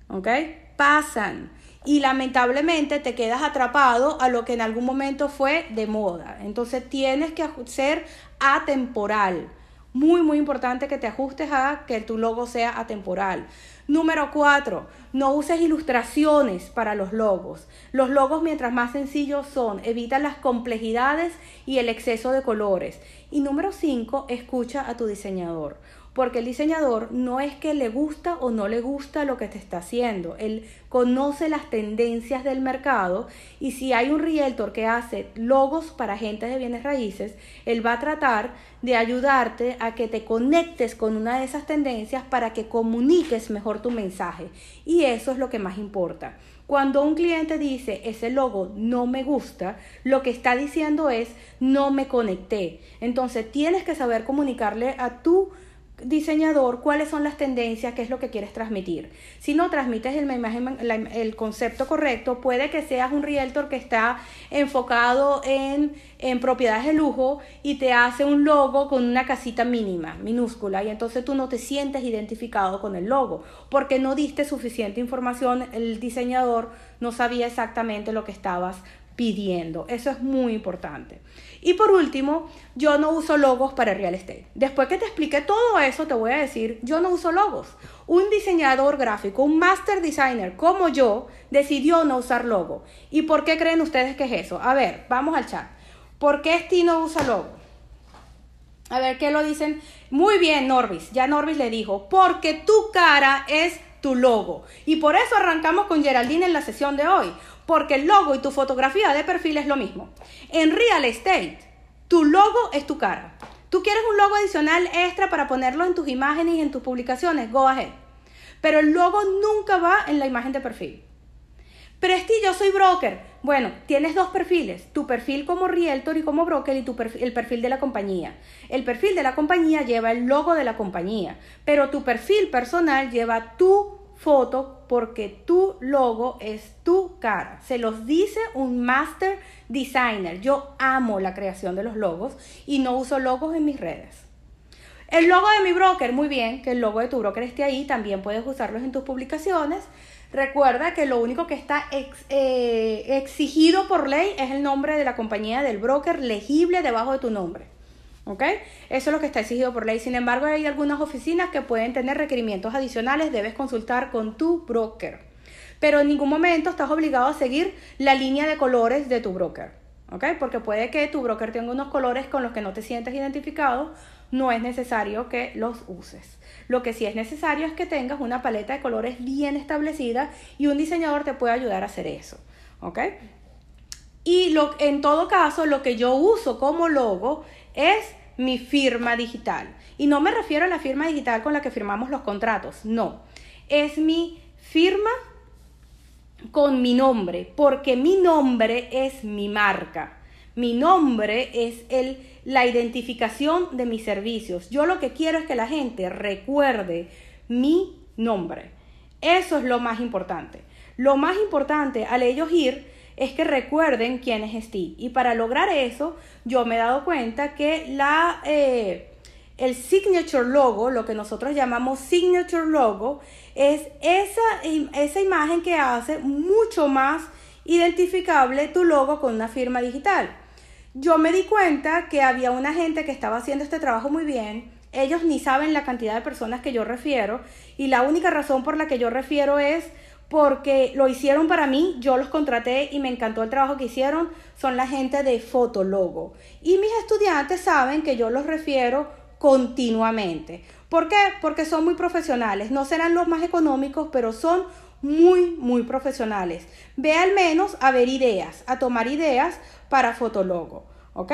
¿Ok? Pasan. Y lamentablemente te quedas atrapado a lo que en algún momento fue de moda. Entonces tienes que ser atemporal. Muy, muy importante que te ajustes a que tu logo sea atemporal. Número cuatro, no uses ilustraciones para los logos. Los logos, mientras más sencillos son, evitan las complejidades y el exceso de colores. Y número cinco, escucha a tu diseñador porque el diseñador no es que le gusta o no le gusta lo que te está haciendo, él conoce las tendencias del mercado y si hay un realtor que hace logos para gente de bienes raíces, él va a tratar de ayudarte a que te conectes con una de esas tendencias para que comuniques mejor tu mensaje y eso es lo que más importa. Cuando un cliente dice ese logo no me gusta, lo que está diciendo es no me conecté. Entonces tienes que saber comunicarle a tu diseñador cuáles son las tendencias, qué es lo que quieres transmitir. Si no transmites el, el concepto correcto, puede que seas un realtor que está enfocado en, en propiedades de lujo y te hace un logo con una casita mínima, minúscula, y entonces tú no te sientes identificado con el logo, porque no diste suficiente información, el diseñador no sabía exactamente lo que estabas pidiendo. Eso es muy importante. Y por último, yo no uso logos para real estate. Después que te expliqué todo eso, te voy a decir, yo no uso logos. Un diseñador gráfico, un master designer como yo, decidió no usar logo. ¿Y por qué creen ustedes que es eso? A ver, vamos al chat. ¿Por qué Steve no usa logo? A ver, ¿qué lo dicen? Muy bien, Norbis. Ya Norbis le dijo, porque tu cara es tu logo. Y por eso arrancamos con Geraldine en la sesión de hoy porque el logo y tu fotografía de perfil es lo mismo. En real estate, tu logo es tu cara. Tú quieres un logo adicional extra para ponerlo en tus imágenes y en tus publicaciones, go ahead. Pero el logo nunca va en la imagen de perfil. Presti, yo soy broker. Bueno, tienes dos perfiles, tu perfil como realtor y como broker y tu el perfil de la compañía. El perfil de la compañía lleva el logo de la compañía, pero tu perfil personal lleva tu foto porque tu logo es tu cara. Se los dice un master designer. Yo amo la creación de los logos y no uso logos en mis redes. El logo de mi broker, muy bien, que el logo de tu broker esté ahí, también puedes usarlos en tus publicaciones. Recuerda que lo único que está eh, exigido por ley es el nombre de la compañía del broker legible debajo de tu nombre. ¿Ok? Eso es lo que está exigido por ley. Sin embargo, hay algunas oficinas que pueden tener requerimientos adicionales. Debes consultar con tu broker. Pero en ningún momento estás obligado a seguir la línea de colores de tu broker. ¿Ok? Porque puede que tu broker tenga unos colores con los que no te sientes identificado. No es necesario que los uses. Lo que sí es necesario es que tengas una paleta de colores bien establecida y un diseñador te puede ayudar a hacer eso. ¿Ok? Y lo, en todo caso, lo que yo uso como logo es mi firma digital. Y no me refiero a la firma digital con la que firmamos los contratos, no. Es mi firma con mi nombre, porque mi nombre es mi marca. Mi nombre es el, la identificación de mis servicios. Yo lo que quiero es que la gente recuerde mi nombre. Eso es lo más importante. Lo más importante al ellos ir es que recuerden quién es Steve. Y para lograr eso, yo me he dado cuenta que la, eh, el signature logo, lo que nosotros llamamos signature logo, es esa, esa imagen que hace mucho más identificable tu logo con una firma digital. Yo me di cuenta que había una gente que estaba haciendo este trabajo muy bien. Ellos ni saben la cantidad de personas que yo refiero y la única razón por la que yo refiero es porque lo hicieron para mí, yo los contraté y me encantó el trabajo que hicieron, son la gente de Fotologo. Y mis estudiantes saben que yo los refiero continuamente. ¿Por qué? Porque son muy profesionales, no serán los más económicos, pero son muy, muy profesionales. Ve al menos a ver ideas, a tomar ideas para Fotologo, ¿ok?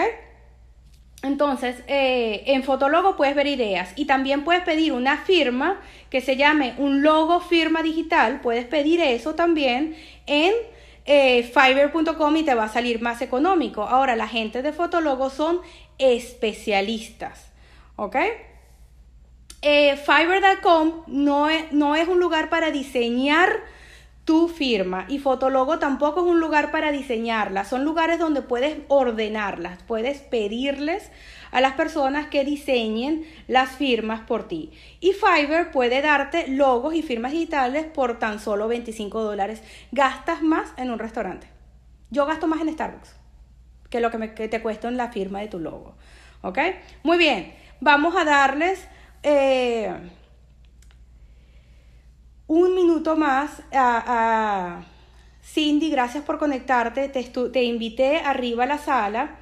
Entonces, eh, en Fotologo puedes ver ideas y también puedes pedir una firma que se llame un logo firma digital. Puedes pedir eso también en eh, fiverr.com y te va a salir más económico. Ahora, la gente de Fotologo son especialistas, ¿ok? Eh, Fiverr.com no es, no es un lugar para diseñar tu firma y Fotologo tampoco es un lugar para diseñarla. Son lugares donde puedes ordenarlas, puedes pedirles a las personas que diseñen las firmas por ti. Y Fiverr puede darte logos y firmas digitales por tan solo 25 dólares. Gastas más en un restaurante. Yo gasto más en Starbucks que lo que, me, te cuesta en la firma de tu logo. ¿Ok? Muy bien, vamos a darles eh, un minuto más a, Cindy, gracias por conectarte. Te, te, invité arriba a la sala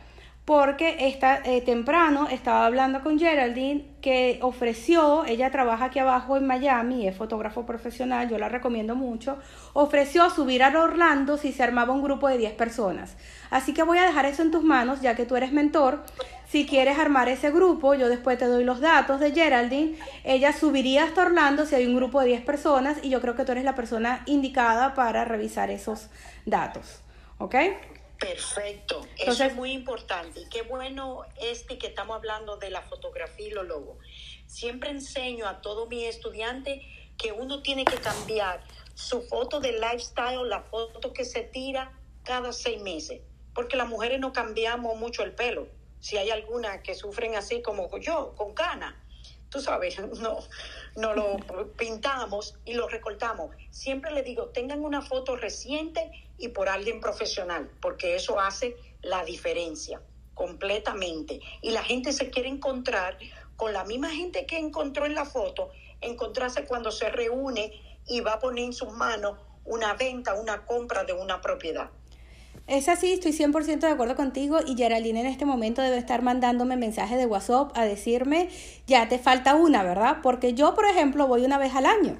porque está eh, temprano estaba hablando con Geraldine que ofreció, ella trabaja aquí abajo en Miami, es fotógrafo profesional, yo la recomiendo mucho, ofreció subir a Orlando si se armaba un grupo de 10 personas. Así que voy a dejar eso en tus manos, ya que tú eres mentor. Si quieres armar ese grupo, yo después te doy los datos de Geraldine. Ella subiría hasta Orlando si hay un grupo de 10 personas y yo creo que tú eres la persona indicada para revisar esos datos. ¿Ok? Perfecto, eso es muy importante. Y qué bueno este que estamos hablando de la fotografía y los logos. Siempre enseño a todos mis estudiantes que uno tiene que cambiar su foto de lifestyle, la foto que se tira cada seis meses, porque las mujeres no cambiamos mucho el pelo si hay algunas que sufren así como yo, con cana, tú sabes, no, no lo pintamos y lo recortamos. Siempre le digo, tengan una foto reciente y por alguien profesional, porque eso hace la diferencia completamente. Y la gente se quiere encontrar con la misma gente que encontró en la foto, encontrarse cuando se reúne y va a poner en sus manos una venta, una compra de una propiedad. Es así, estoy 100% de acuerdo contigo y Geraldine en este momento debe estar mandándome mensajes de WhatsApp a decirme, ya te falta una, ¿verdad? Porque yo, por ejemplo, voy una vez al año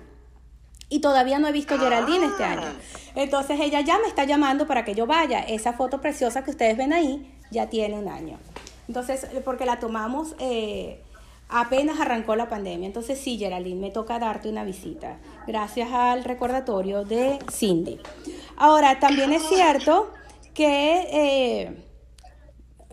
y todavía no he visto a Geraldine este año. Ah. Entonces ella ya me está llamando para que yo vaya. Esa foto preciosa que ustedes ven ahí ya tiene un año. Entonces, porque la tomamos eh, apenas arrancó la pandemia. Entonces sí, Geraldine, me toca darte una visita. Gracias al recordatorio de Cindy. Ahora, también es cierto que eh,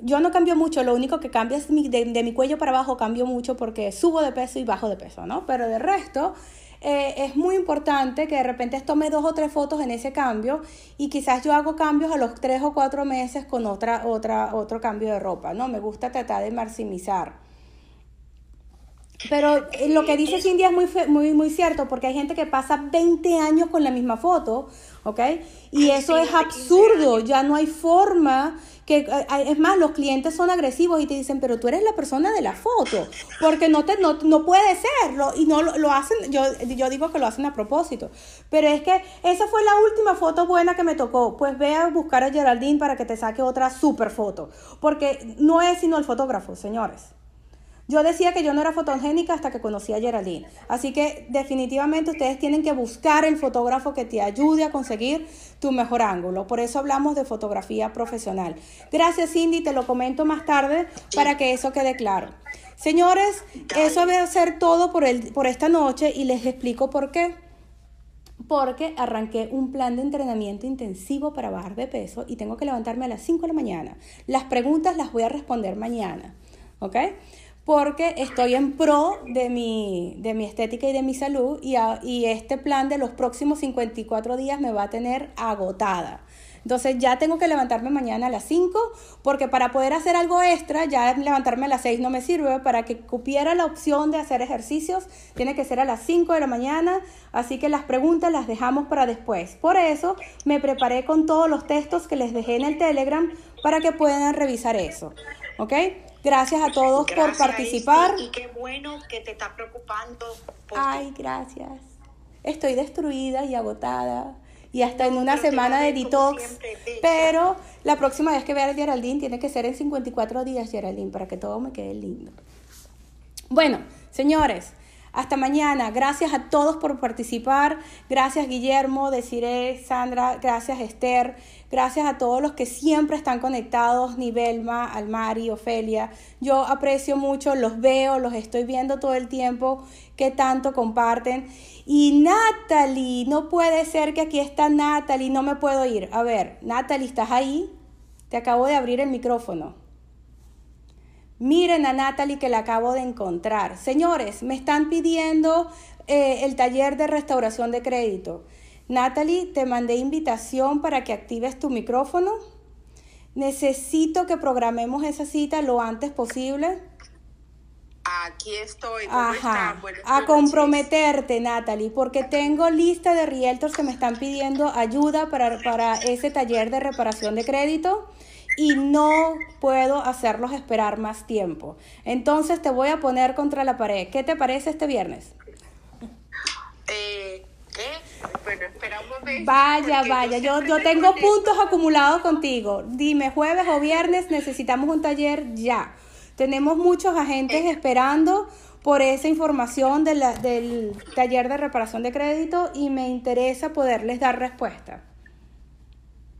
yo no cambio mucho, lo único que cambia es de, mi cuello para abajo cambio mucho porque subo de peso y bajo de peso, ¿no? Pero de resto eh, es muy importante que de repente tome dos o tres fotos en ese cambio y quizás yo hago cambios a los tres o cuatro meses con otra, otra, otro cambio de ropa, ¿no? Me gusta tratar de maximizar. Pero eh, lo que dice Cindy es muy, muy, muy cierto, porque hay gente que pasa 20 años con la misma foto, ¿ok? Y eso es absurdo, ya no hay forma que es más los clientes son agresivos y te dicen pero tú eres la persona de la foto porque no te no, no puede serlo y no lo, hacen yo yo digo que lo hacen a propósito. Pero es que esa fue la última foto buena que me tocó. Pues ve a buscar a Geraldine para que te saque otra super foto porque no es sino el fotógrafo señores yo decía que yo no era fotogénica hasta que conocí a Geraldine. Así que definitivamente ustedes tienen que buscar el fotógrafo que te ayude a conseguir tu mejor ángulo. Por eso hablamos de fotografía profesional. Gracias Cindy, te lo comento más tarde para que eso quede claro. Señores, eso va a ser todo por, el, por esta noche y les explico por qué. Porque arranqué un plan de entrenamiento intensivo para bajar de peso y tengo que levantarme a las 5 de la mañana. Las preguntas las voy a responder mañana. ¿Ok? Porque estoy en pro de mi, de mi estética y de mi salud y, y este plan de los próximos 54 días me va a tener agotada. Entonces ya tengo que levantarme mañana a las 5 porque para poder hacer algo extra, ya levantarme a las 6 no me sirve. Para que cupiera la opción de hacer ejercicios, tiene que ser a las 5 de la mañana. Así que las preguntas las dejamos para después. Por eso me preparé con todos los textos que les dejé en el Telegram para que puedan revisar eso. ¿Ok? Gracias a todos por participar. Y qué bueno que te está preocupando. Ay, gracias. Estoy destruida y agotada. Y hasta en una semana de detox. pero la próxima vez que vea a Geraldine tiene que ser en 54 días, Geraldine, para que todo me quede lindo. Bueno, señores, Hasta mañana. Gracias a todos por participar. Gracias Guillermo, Desiree, Sandra, gracias Esther. Gracias a todos los que siempre están conectados, Nivelma, Almari, Ofelia. Yo aprecio mucho, los veo, los estoy viendo todo el tiempo, que tanto comparten. Y Natalie, no puede ser que aquí está Natalie, no me puedo ir. A ver, Natalie, ¿estás ahí? Te acabo de abrir el micrófono. Miren a Natalie que la acabo de encontrar. Señores, me están pidiendo eh, el taller de restauración de crédito. Natalie, te mandé invitación para que actives tu micrófono. Necesito que programemos esa cita lo antes posible. Aquí estoy. Ajá. A comprometerte, Natalie, porque tengo lista de realtors que me están pidiendo ayuda para, para ese taller de reparación de crédito y no puedo hacerlos esperar más tiempo. Entonces te voy a poner contra la pared. ¿Qué te parece este viernes? Eh, ¿Qué? Bueno, espera un momento. Vaya, vaya, yo, yo tengo puntos acumulados contigo. Dime, jueves o viernes necesitamos un taller ya. Tenemos muchos agentes eh. esperando por esa información de la, del taller de reparación de crédito y me interesa poderles dar respuesta.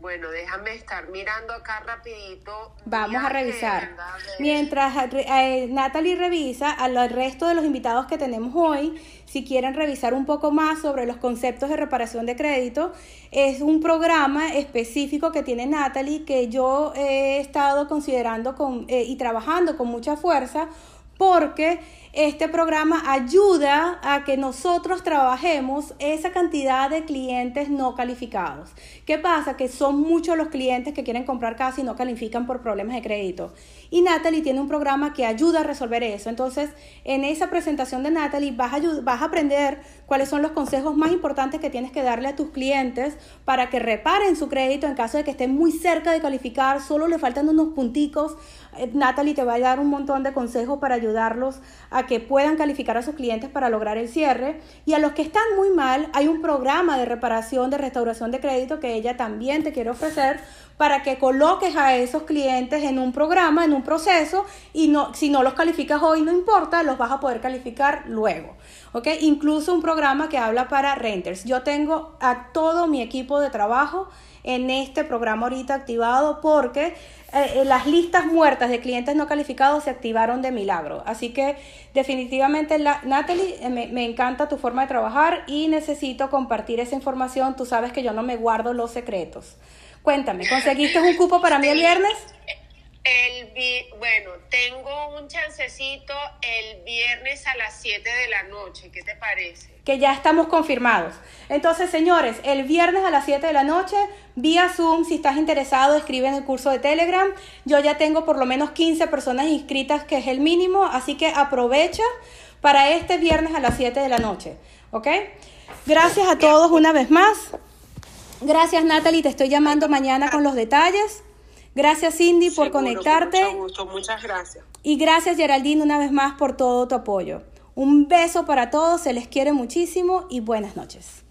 Bueno, déjame estar mirando acá rapidito. Vamos a revisar. Mientras eh, Natalie revisa, al resto de los invitados que tenemos hoy, si quieren revisar un poco más sobre los conceptos de reparación de crédito, es un programa específico que tiene Natalie que yo he estado considerando con, eh, y trabajando con mucha fuerza porque este programa ayuda a que nosotros trabajemos esa cantidad de clientes no calificados. ¿Qué pasa? Que son muchos los clientes que quieren comprar casa y no califican por problemas de crédito. Y Natalie tiene un programa que ayuda a resolver eso. Entonces, en esa presentación de Natalie vas a, aprender cuáles son los consejos más importantes que tienes que darle a tus clientes para que reparen su crédito en caso de que estén muy cerca de calificar, solo le faltan unos punticos. Eh, Natalie te va a dar un montón de consejos para ayudarlos a que puedan calificar a sus clientes para lograr el cierre. Y a los que están muy mal, hay un programa de reparación, de restauración de crédito que ella también te quiere ofrecer para que coloques a esos clientes en un programa, en un proceso, y no, si no los calificas hoy, no importa, los vas a poder calificar luego. ¿Ok? Incluso un programa que habla para renters. Yo tengo a todo mi equipo de trabajo en este programa ahorita activado porque eh, eh, las listas muertas de clientes no calificados se activaron de milagro. Así que definitivamente, la, Natalie, eh, me, me, encanta tu forma de trabajar y necesito compartir esa información. Tú sabes que yo no me guardo los secretos. Cuéntame, ¿conseguiste un cupo para mí el viernes? El bueno, tengo un chancecito el viernes a las 7 de la noche. ¿Qué te parece? Que ya estamos confirmados. Entonces, señores, el viernes a las 7 de la noche, vía Zoom, si estás interesado, escribe en el curso de Telegram. Yo ya tengo por lo menos 15 personas inscritas, que es el mínimo, así que aprovecha para este viernes a las 7 de la noche. ¿Ok? Gracias a todos una vez más. Gracias, Natalie. Te estoy llamando mañana con los detalles. Gracias Cindy por conectarte. mucho gusto, muchas gracias. Y gracias Geraldine una vez más por todo tu apoyo. Un beso para todos, se les quiere muchísimo y buenas noches.